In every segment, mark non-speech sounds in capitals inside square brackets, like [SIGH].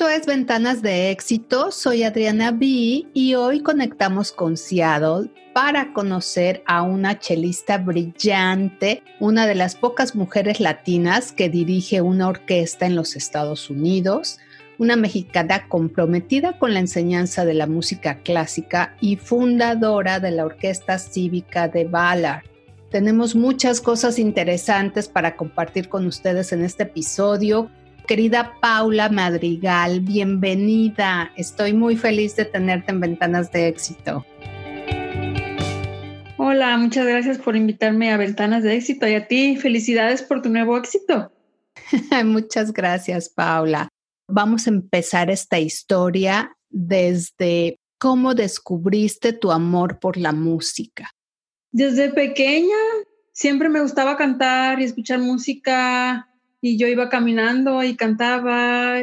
Esto es Ventanas de Éxito, soy Adriana B y hoy conectamos con Seattle para conocer a una chelista brillante, una de las pocas mujeres latinas que dirige una orquesta en los Estados Unidos, una mexicana comprometida con la enseñanza de la música clásica y fundadora de la Orquesta Cívica de Ballard. Tenemos muchas cosas interesantes para compartir con ustedes en este episodio. Querida Paula Madrigal, bienvenida. Estoy muy feliz de tenerte en Ventanas de Éxito. Hola, muchas gracias por invitarme a Ventanas de Éxito y a ti, felicidades por tu nuevo éxito. [LAUGHS] muchas gracias, Paula vamos a empezar esta historia desde cómo descubriste tu amor por la música. Desde pequeña siempre me gustaba cantar y escuchar música y yo iba caminando y cantaba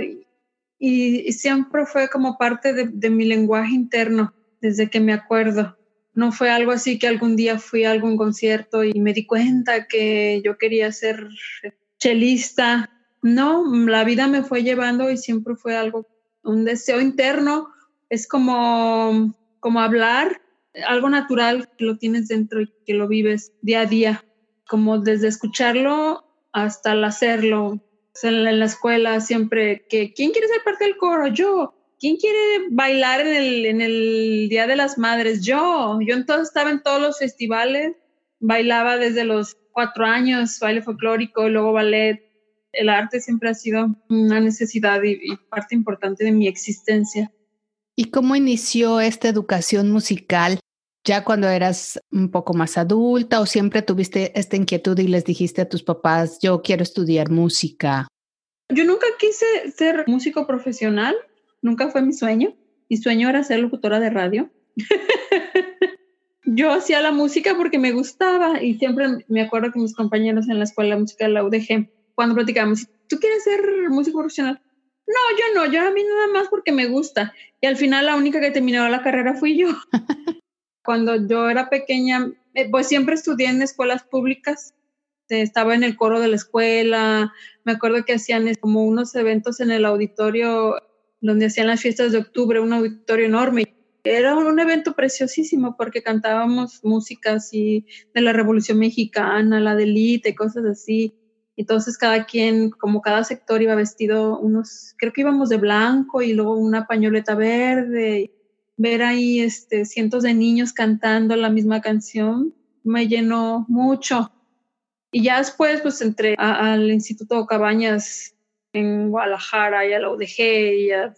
y, siempre fue como parte de, mi lenguaje interno desde que me acuerdo. No fue algo así que algún día fui a algún concierto y me di cuenta que yo quería ser chelista no, la vida me fue llevando y siempre fue algo, un deseo interno, es como, como hablar, algo natural que lo tienes dentro y que lo vives día a día, como desde escucharlo hasta el hacerlo. en, la, escuela siempre que, ¿quién quiere ser parte del coro? Yo. ¿Quién quiere bailar en el, en el Día de las Madres? Yo. Yo entonces estaba en todos los festivales, bailaba desde los cuatro años, baile folclórico, luego ballet, el arte siempre ha sido una necesidad y, parte importante de mi existencia. ¿Y cómo inició esta educación musical? ¿Ya cuando eras un poco más adulta o siempre tuviste esta inquietud y les dijiste a tus papás, yo quiero estudiar música? Yo nunca quise ser músico profesional, nunca fue mi sueño. Mi sueño era ser locutora de radio. [LAUGHS] yo hacía la música porque me gustaba y siempre me acuerdo que mis compañeros en la escuela de música de la UDG cuando platicamos, ¿tú quieres ser músico profesional? No, yo no, yo a mí nada más porque me gusta. Y al final la única que terminó la carrera fui yo. [LAUGHS] cuando yo era pequeña, eh, pues siempre estudié en escuelas públicas. Estaba en el coro de la escuela. Me acuerdo que hacían como unos eventos en el auditorio donde hacían las fiestas de octubre, un auditorio enorme. Era un evento preciosísimo porque cantábamos música así de la Revolución Mexicana, la de élite, cosas así. Entonces cada quien, como cada sector iba vestido unos, creo que íbamos de blanco y luego una pañoleta verde. Ver ahí este, cientos de niños cantando la misma canción me llenó mucho. Y ya después pues entré al Instituto Cabañas en Guadalajara y a la UDG y a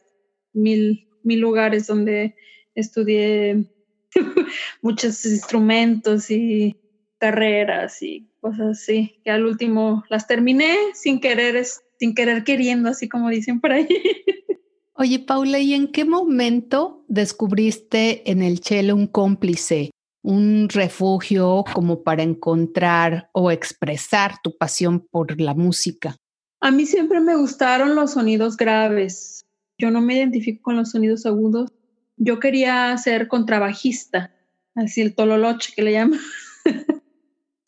mil, mil lugares donde estudié [LAUGHS] muchos instrumentos y carreras y cosas así, que al último las terminé sin querer, sin querer queriendo, así como dicen por ahí. [LAUGHS] Oye, Paula, ¿y en qué momento descubriste en el chelo un cómplice, un refugio como para encontrar o expresar tu pasión por la música? A mí siempre me gustaron los sonidos graves. Yo no me identifico con los sonidos agudos. Yo quería ser contrabajista, así el tololoche que le llaman. [LAUGHS]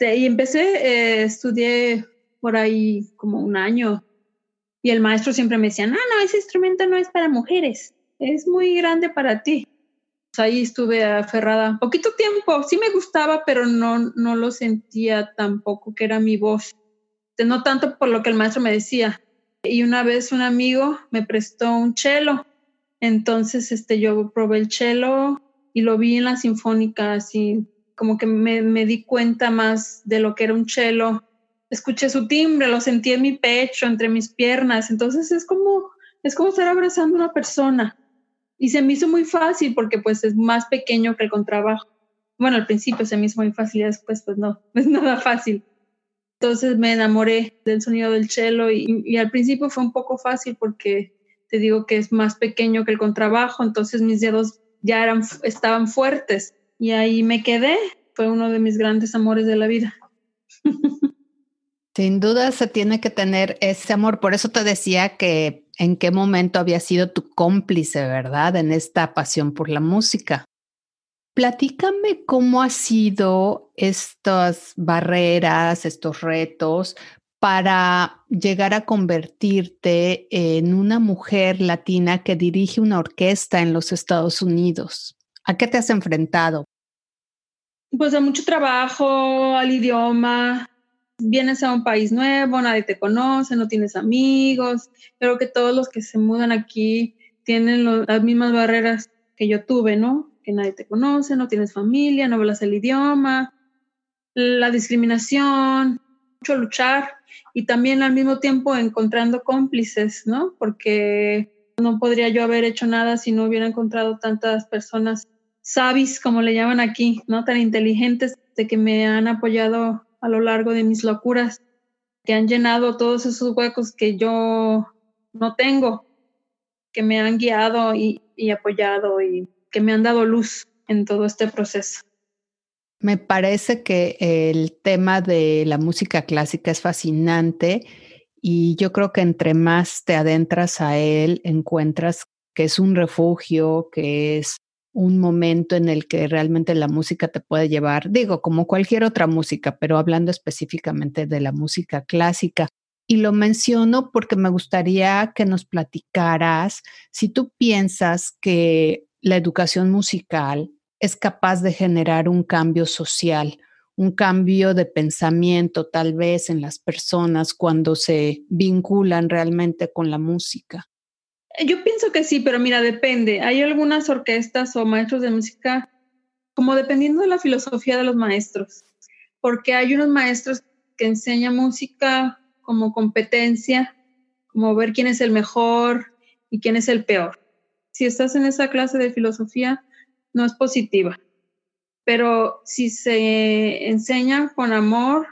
Y empecé, eh, estudié por ahí como un año y el maestro siempre me decía, no, no, ese instrumento no es para mujeres, es muy grande para ti. Pues ahí estuve aferrada poquito tiempo, sí me gustaba, pero no, no lo sentía tampoco que era mi voz. No tanto por lo que el maestro me decía. Y una vez un amigo me prestó un cello, entonces este, yo probé el cello y lo vi en la sinfónica así como que me, me, di cuenta más de lo que era un cello. Escuché su timbre, lo sentí en mi pecho, entre mis piernas. Entonces es como, es como estar abrazando a una persona. Y se me hizo muy fácil porque pues es más pequeño que el contrabajo. Bueno, al principio se me hizo muy fácil y después pues [LAUGHS] no, es nada fácil. Entonces me enamoré del sonido del cello y, y al principio fue un poco fácil porque te digo que es más pequeño que el contrabajo, entonces mis dedos ya eran, estaban fuertes y ahí me quedé. Fue uno de mis grandes amores de la vida. [LAUGHS] Sin duda se tiene que tener ese amor. Por eso te decía que en qué momento había sido tu cómplice, ¿verdad? En esta pasión por la música. Platícame cómo ha sido estas barreras, estos retos para llegar a convertirte en una mujer latina que dirige una orquesta en los Estados Unidos? ¿A qué te has enfrentado? Pues a mucho trabajo, al idioma. Vienes a un país nuevo, nadie te conoce, no tienes amigos. Creo que todos los que se mudan aquí tienen las mismas barreras que yo tuve, ¿no? Que nadie te conoce, no tienes familia, no hablas el idioma, la discriminación, mucho luchar y también al mismo tiempo encontrando cómplices, ¿no? Porque no podría yo haber hecho nada si no hubiera encontrado tantas personas sabias, como le llaman aquí, ¿no? Tan inteligentes de que me han apoyado a lo largo de mis locuras, que han llenado todos esos huecos que yo no tengo, que me han guiado y, y apoyado y que me han dado luz en todo este proceso. Me parece que el tema de la música clásica es fascinante y yo creo que entre más te adentras a él, encuentras que es un refugio, que es un momento en el que realmente la música te puede llevar, digo, como cualquier otra música, pero hablando específicamente de la música clásica. Y lo menciono porque me gustaría que nos platicaras si tú piensas que la educación musical es capaz de generar un cambio social, un cambio de pensamiento tal vez en las personas cuando se vinculan realmente con la música? Yo pienso que sí, pero mira, depende. Hay algunas orquestas o maestros de música, como dependiendo de la filosofía de los maestros, porque hay unos maestros que enseñan música como competencia, como ver quién es el mejor y quién es el peor. Si estás en esa clase de filosofía, no es positiva. Pero si se enseña con amor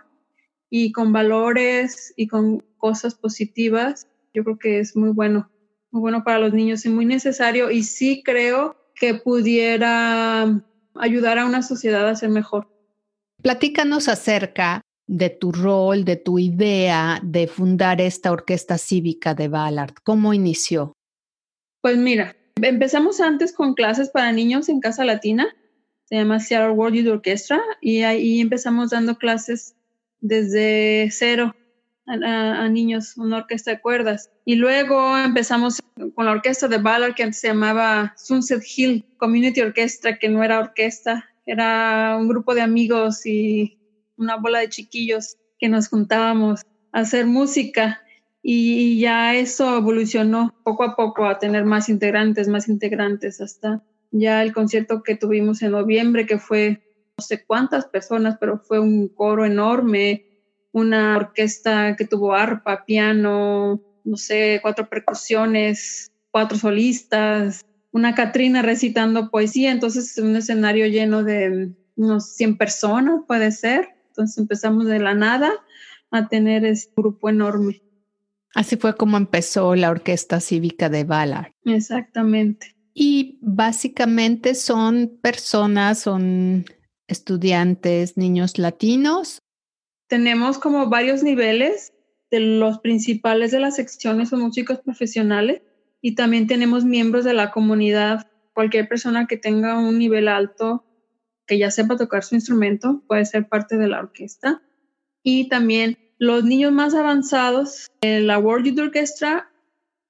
y con valores y con cosas positivas, yo creo que es muy bueno, muy bueno para los niños y muy necesario. Y sí creo que pudiera ayudar a una sociedad a ser mejor. Platícanos acerca de tu rol, de tu idea de fundar esta orquesta cívica de Ballard. ¿Cómo inició? Pues mira, Empezamos antes con clases para niños en Casa Latina, se llama Seattle World Youth Orchestra, y ahí empezamos dando clases desde cero a, niños, una orquesta de cuerdas. Y luego empezamos con la orquesta de Ballard que antes se llamaba Sunset Hill Community Orchestra, que no era orquesta, era un grupo de amigos y una bola de chiquillos que nos juntábamos a hacer música y ya eso evolucionó poco a poco a tener más integrantes, más integrantes, hasta ya el concierto que tuvimos en noviembre, que fue no sé cuántas personas, pero fue un coro enorme, una orquesta que tuvo arpa, piano, no sé, cuatro percusiones, cuatro solistas, una Catrina recitando poesía, entonces un escenario lleno de unos 100 personas, puede ser. Entonces empezamos de la nada a tener ese grupo enorme. Así fue como empezó la Orquesta Cívica de Ballard. Exactamente. Y básicamente son personas, son estudiantes, niños latinos. Tenemos como varios niveles. De los principales de las secciones son músicos profesionales y también tenemos miembros de la comunidad. Cualquier persona que tenga un nivel alto, que ya sepa tocar su instrumento, puede ser parte de la orquesta. Y también los niños más avanzados, la World Youth Orchestra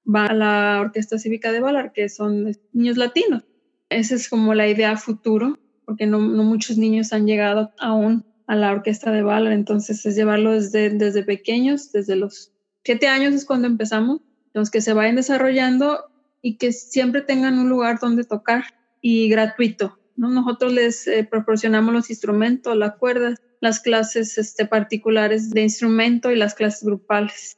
va a la Orquesta Cívica de Ballard, que son niños latinos. Esa es como la idea futuro, porque no, muchos niños han llegado aún a la Orquesta de Ballard, entonces es llevarlo desde, desde pequeños, desde los siete años es cuando empezamos, los que se vayan desarrollando y que siempre tengan un lugar donde tocar y gratuito. ¿no? Nosotros les eh, proporcionamos los instrumentos, las cuerdas, las clases este, particulares de instrumento y las clases grupales.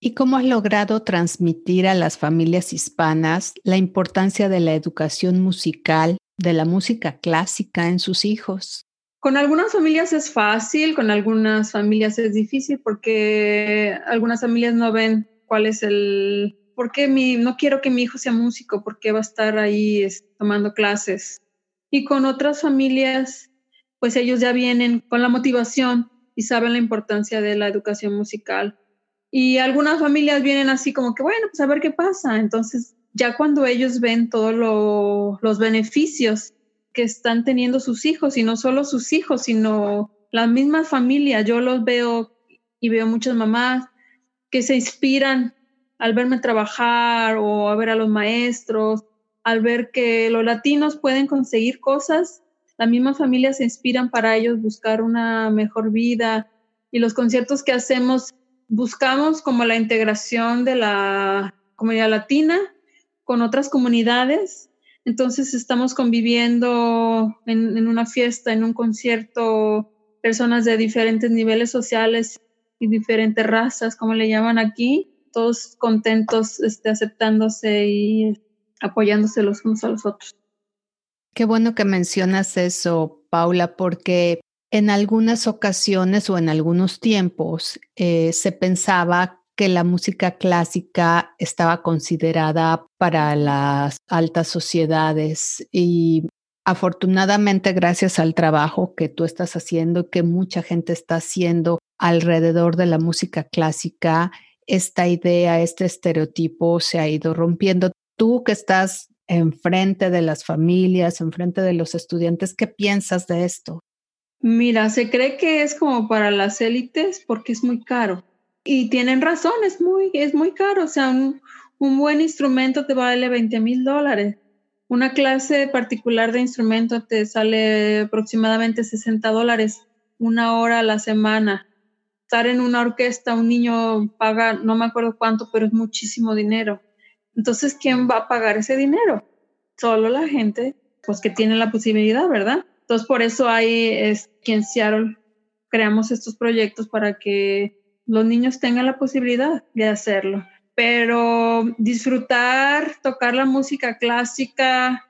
¿Y cómo has logrado transmitir a las familias hispanas la importancia de la educación musical, de la música clásica en sus hijos? Con algunas familias es fácil, con algunas familias es difícil porque algunas familias no ven cuál es el... ¿Por qué mi, no quiero que mi hijo sea músico? ¿Por qué va a estar ahí tomando clases? Y con otras familias pues ellos ya vienen con la motivación y saben la importancia de la educación musical. Y algunas familias vienen así como que, bueno, pues a ver qué pasa. Entonces, ya cuando ellos ven todos los beneficios que están teniendo sus hijos, y no solo sus hijos, sino las mismas familias, yo los veo y veo muchas mamás que se inspiran al verme trabajar o a ver a los maestros, al ver que los latinos pueden conseguir cosas, las mismas familias se inspiran para ellos buscar una mejor vida y los conciertos que hacemos buscamos como la integración de la comunidad latina con otras comunidades. Entonces estamos conviviendo en, una fiesta, en un concierto, personas de diferentes niveles sociales y diferentes razas, como le llaman aquí, todos contentos, este, aceptándose y apoyándose los unos a los otros. Qué bueno que mencionas eso, Paula, porque en algunas ocasiones o en algunos tiempos eh, se pensaba que la música clásica estaba considerada para las altas sociedades y afortunadamente gracias al trabajo que tú estás haciendo y que mucha gente está haciendo alrededor de la música clásica, esta idea, este estereotipo se ha ido rompiendo. Tú que estás enfrente de las familias, enfrente de los estudiantes, ¿qué piensas de esto? Mira, se cree que es como para las élites porque es muy caro. Y tienen razón, es muy, es muy caro. O sea, un, un buen instrumento te vale 20 mil dólares. Una clase particular de instrumento te sale aproximadamente 60 dólares, una hora a la semana estar en una orquesta, un niño paga, no me acuerdo cuánto, pero es muchísimo dinero. Entonces, ¿quién va a pagar ese dinero? Solo la gente, pues que tiene la posibilidad, ¿verdad? Entonces, por eso hay, es, aquí en Seattle creamos estos proyectos para que los niños tengan la posibilidad de hacerlo. Pero disfrutar, tocar la música clásica,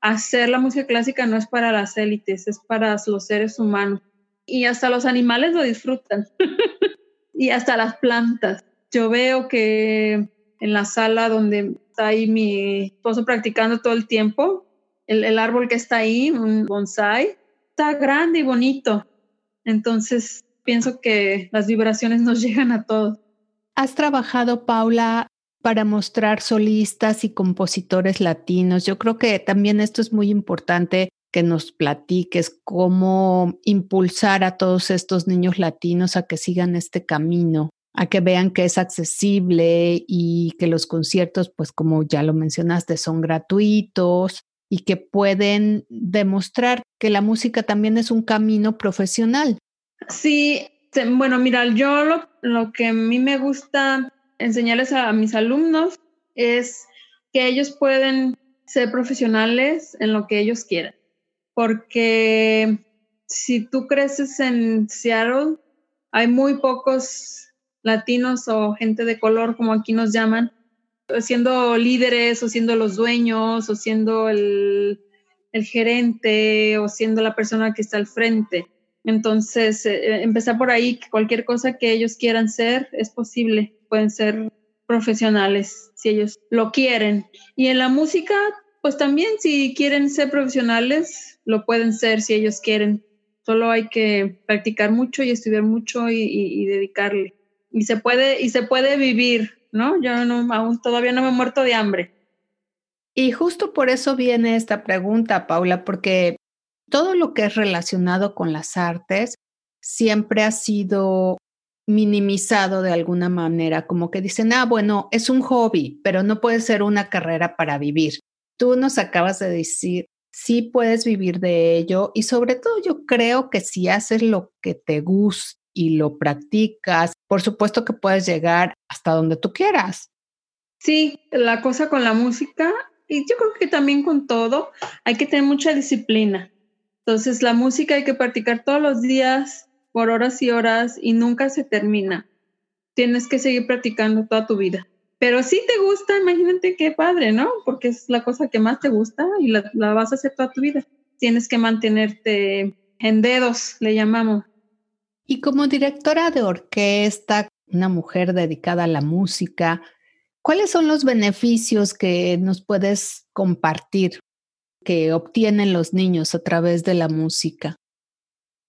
hacer la música clásica no es para las élites, es para los seres humanos y hasta los animales lo disfrutan [LAUGHS] y hasta las plantas. Yo veo que en la sala donde está ahí mi esposo practicando todo el tiempo, el, árbol que está ahí, un bonsai, está grande y bonito. Entonces pienso que las vibraciones nos [LAUGHS] llegan a todos. ¿Has trabajado, Paula, para mostrar solistas y compositores latinos? Yo creo que también esto es muy importante que nos platiques cómo impulsar a todos estos niños latinos a que sigan este camino, a que vean que es accesible y que los conciertos, pues como ya lo mencionaste, son gratuitos y que pueden demostrar que la música también es un camino profesional. Sí, bueno, mira, yo lo, lo que a mí me gusta enseñarles a mis alumnos es que ellos pueden ser profesionales en lo que ellos quieran porque si tú creces en Seattle, hay muy pocos latinos o gente de color, como aquí nos llaman, siendo líderes o siendo los dueños o siendo el, gerente o siendo la persona que está al frente. Entonces, eh, eh, empezar por ahí, que cualquier cosa que ellos quieran ser es posible, pueden ser profesionales si ellos lo quieren. Y en la música, pues también si quieren ser profesionales, lo pueden ser si ellos quieren. Solo hay que practicar mucho y estudiar mucho y, dedicarle. Y se puede, y se puede vivir, ¿no? Yo aún todavía no me he muerto de hambre. Y justo por eso viene esta pregunta, Paula, porque todo lo que es relacionado con las artes siempre ha sido minimizado de alguna manera, como que dicen, ah, bueno, es un hobby, pero no puede ser una carrera para vivir. Tú nos acabas de decir sí puedes vivir de ello y sobre todo yo creo que si haces lo que te gusta y lo practicas, por supuesto que puedes llegar hasta donde tú quieras. Sí, la cosa con la música y yo creo que también con todo hay que tener mucha disciplina. Entonces la música hay que practicar todos los días por horas y horas y nunca se termina. Tienes que seguir practicando toda tu vida. Pero si te gusta, imagínate qué padre, ¿no? Porque es la cosa que más te gusta y la, vas a hacer toda tu vida. Tienes que mantenerte en dedos, le llamamos. Y como directora de orquesta, una mujer dedicada a la música, ¿cuáles son los beneficios que nos puedes compartir que obtienen los niños a través de la música?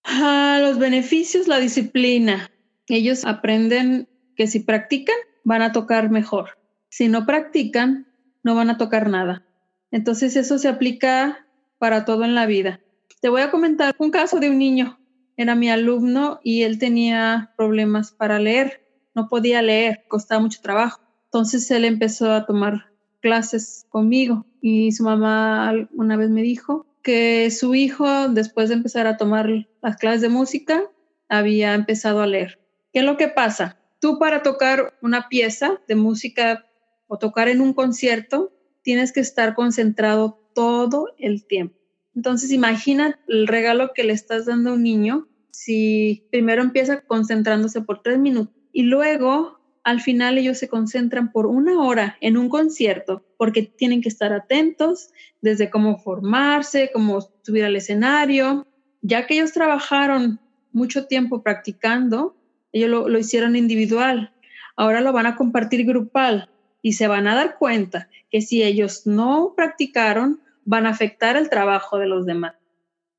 Ah, los beneficios, la disciplina. Ellos aprenden que si practican, van a tocar mejor. Si no practican, no van a tocar nada. Entonces eso se aplica para todo en la vida. Te voy a comentar un caso de un niño era mi alumno y él tenía problemas para leer, no podía leer, costaba mucho trabajo. Entonces él empezó a tomar clases conmigo y su mamá una vez me dijo que su hijo, después de empezar a tomar las clases de música, había empezado a leer. ¿Qué es lo que pasa? Tú para tocar una pieza de música o tocar en un concierto, tienes que estar concentrado todo el tiempo. Entonces imagina el regalo que le estás dando a un niño si primero empieza concentrándose por tres minutos y luego al final ellos se concentran por una hora en un concierto porque tienen que estar atentos desde cómo formarse, cómo subir al escenario. Ya que ellos trabajaron mucho tiempo practicando, ellos lo, lo hicieron individual, ahora lo van a compartir grupal y se van a dar cuenta que si ellos no practicaron, van a afectar el trabajo de los demás.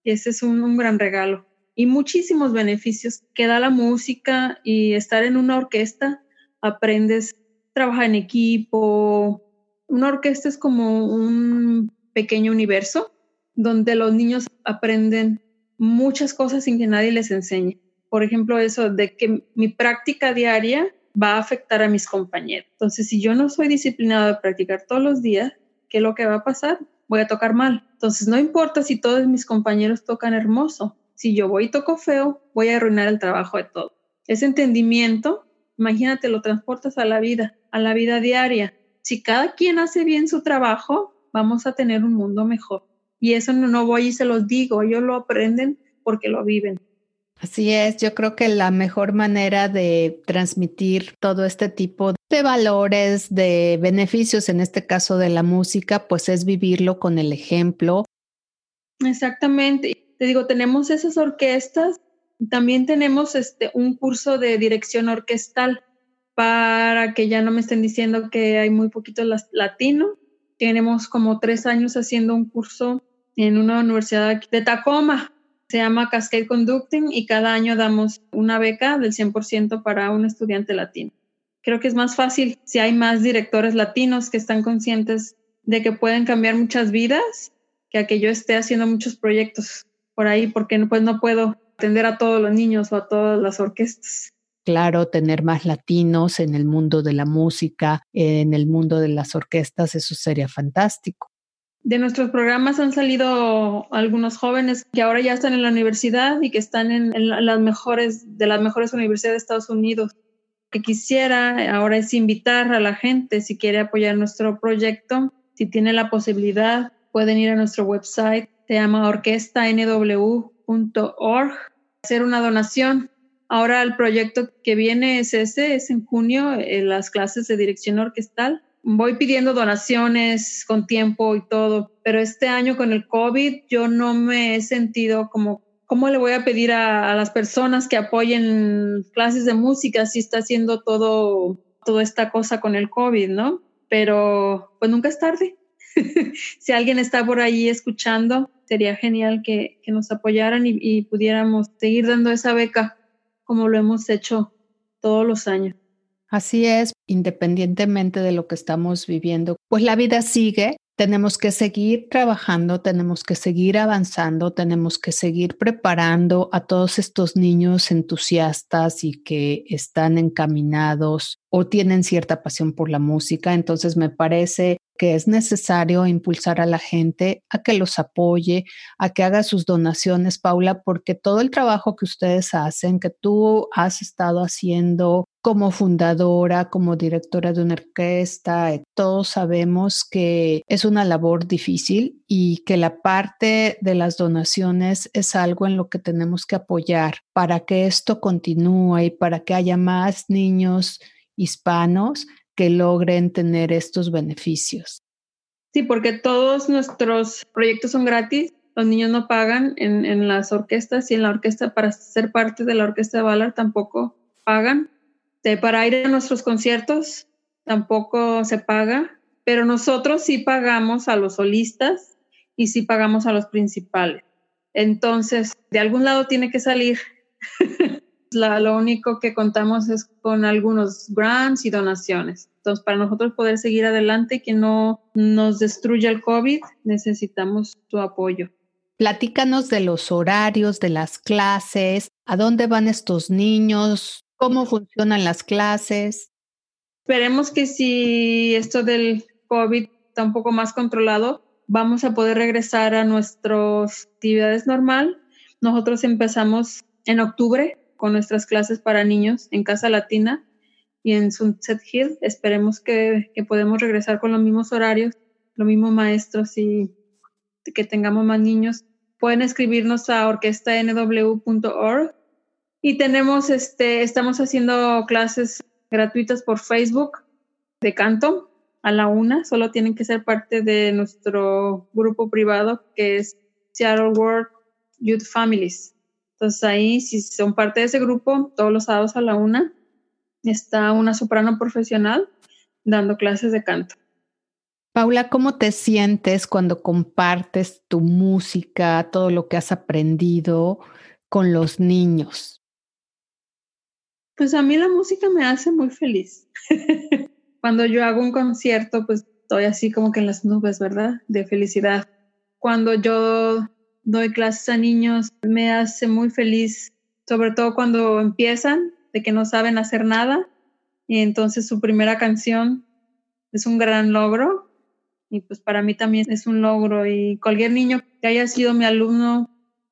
Ese es un, un gran regalo. Y muchísimos beneficios que da la música y estar en una orquesta aprendes, trabajar en equipo. Una orquesta es como un pequeño universo donde los niños aprenden muchas cosas sin que nadie les enseñe. Por ejemplo, eso de que mi práctica diaria va a afectar a mis compañeros. Entonces, si yo no soy disciplinado de practicar todos los días, ¿qué es lo que va a pasar? Voy a tocar mal. Entonces, no importa si todos mis compañeros tocan hermoso. Si yo voy y toco feo, voy a arruinar el trabajo de todos. Ese entendimiento Imagínate, lo transportas a la vida, a la vida diaria. Si cada quien hace bien su trabajo, vamos a tener un mundo mejor. Y eso no, no voy y se los digo, ellos lo aprenden porque lo viven. Así es, yo creo que la mejor manera de transmitir todo este tipo de valores, de beneficios, en este caso de la música, pues es vivirlo con el ejemplo. Exactamente. Te digo, tenemos esas orquestas también tenemos este, un curso de dirección orquestal para que ya no me estén diciendo que hay muy poquito latino. Tenemos como tres años haciendo un curso en una universidad de Tacoma. Se llama Cascade Conducting y cada año damos una beca del 100% para un estudiante latino. Creo que es más fácil si hay más directores latinos que están conscientes de que pueden cambiar muchas vidas que a que yo esté haciendo muchos proyectos por ahí porque pues no puedo atender a todos los niños o a todas las orquestas. Claro, tener más latinos en el mundo de la música, en el mundo de las orquestas, eso sería fantástico. De nuestros programas han salido algunos jóvenes que ahora ya están en la universidad y que están en, las mejores, de las mejores universidades de Estados Unidos. Que quisiera ahora es invitar a la gente, si quiere apoyar nuestro proyecto, si tiene la posibilidad, pueden ir a nuestro website, se llama orquestanw.org hacer una donación. Ahora el proyecto que viene es ese, es en junio, en las clases de dirección orquestal. Voy pidiendo donaciones con tiempo y todo, pero este año con el COVID yo no me he sentido como, ¿cómo le voy a pedir a, a las personas que apoyen clases de música si está haciendo todo, toda esta cosa con el COVID, ¿no? Pero pues nunca es tarde. [LAUGHS] si alguien está por ahí escuchando, sería genial que, nos apoyaran y, pudiéramos seguir dando esa beca como lo hemos hecho todos los años. Así es, independientemente de lo que estamos viviendo, pues la vida sigue, tenemos que seguir trabajando, tenemos que seguir avanzando, tenemos que seguir preparando a todos estos niños entusiastas y que están encaminados o tienen cierta pasión por la música. Entonces me parece que es necesario impulsar a la gente a que los apoye, a que haga sus donaciones, Paula, porque todo el trabajo que ustedes hacen, que tú has estado haciendo como fundadora, como directora de una orquesta, eh, todos sabemos que es una labor difícil y que la parte de las donaciones es algo en lo que tenemos que apoyar para que esto continúe y para que haya más niños hispanos que logren tener estos beneficios. Sí, porque todos nuestros proyectos son gratis, los niños no pagan en, las orquestas y en la orquesta para ser parte de la orquesta de Valar tampoco pagan. para ir a nuestros conciertos tampoco se paga, pero nosotros sí pagamos a los solistas y sí pagamos a los principales. Entonces, de algún lado tiene que salir. [LAUGHS] lo único que contamos es con algunos grants y donaciones. Entonces, para nosotros poder seguir adelante y que no nos destruya el COVID, necesitamos tu apoyo. Platícanos de los horarios, de las clases, ¿A dónde van estos niños? ¿Cómo funcionan las clases? Esperemos que si esto del COVID está un poco más controlado, vamos a poder regresar a nuestras actividades normal. Nosotros empezamos en octubre con nuestras clases para niños en Casa Latina y en Sunset Hill. Esperemos que, que podemos regresar con los mismos horarios, los mismos maestros y que tengamos más niños. Pueden escribirnos a orquestanw.org y tenemos este, estamos haciendo clases gratuitas por Facebook de canto a la una. Solo tienen que ser parte de nuestro grupo privado que es Seattle World Youth Families. Entonces ahí, si son parte de ese grupo, todos los sábados a la una, está una soprano profesional dando clases de canto. Paula, ¿cómo te sientes cuando compartes tu música, todo lo que has aprendido con los niños? Pues a mí la música me hace muy feliz. [LAUGHS] cuando yo hago un concierto, pues estoy así como que en las nubes, ¿verdad? De felicidad. Cuando yo doy clases a niños, me hace muy feliz, sobre todo cuando empiezan, de que no saben hacer nada, y entonces su primera canción es un gran logro, y pues para mí también es un logro, y cualquier niño que haya sido mi alumno,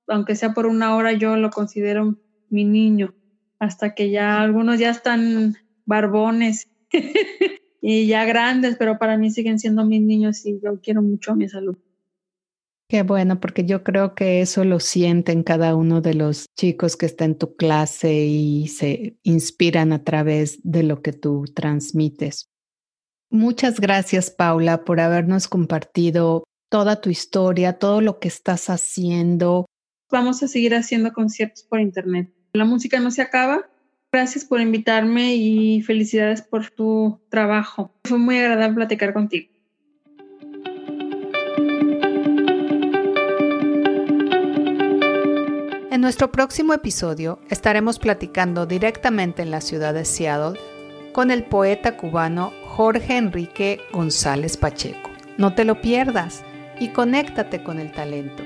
aunque sea por una hora, yo lo considero mi niño hasta que ya algunos ya están barbones [LAUGHS] y ya grandes, pero para mí siguen siendo mis niños y yo quiero mucho a mi salud. Qué bueno, porque yo creo que eso lo sienten cada uno de los chicos que está en tu clase y se inspiran a través de lo que tú transmites. Muchas gracias, Paula, por habernos compartido toda tu historia, todo lo que estás haciendo. Vamos a seguir haciendo conciertos por internet. La música no se acaba. Gracias por invitarme y felicidades por tu trabajo. Fue muy agradable platicar contigo. En nuestro próximo episodio estaremos platicando directamente en la ciudad de Seattle con el poeta cubano Jorge Enrique González Pacheco. No te lo pierdas y conéctate con el talento.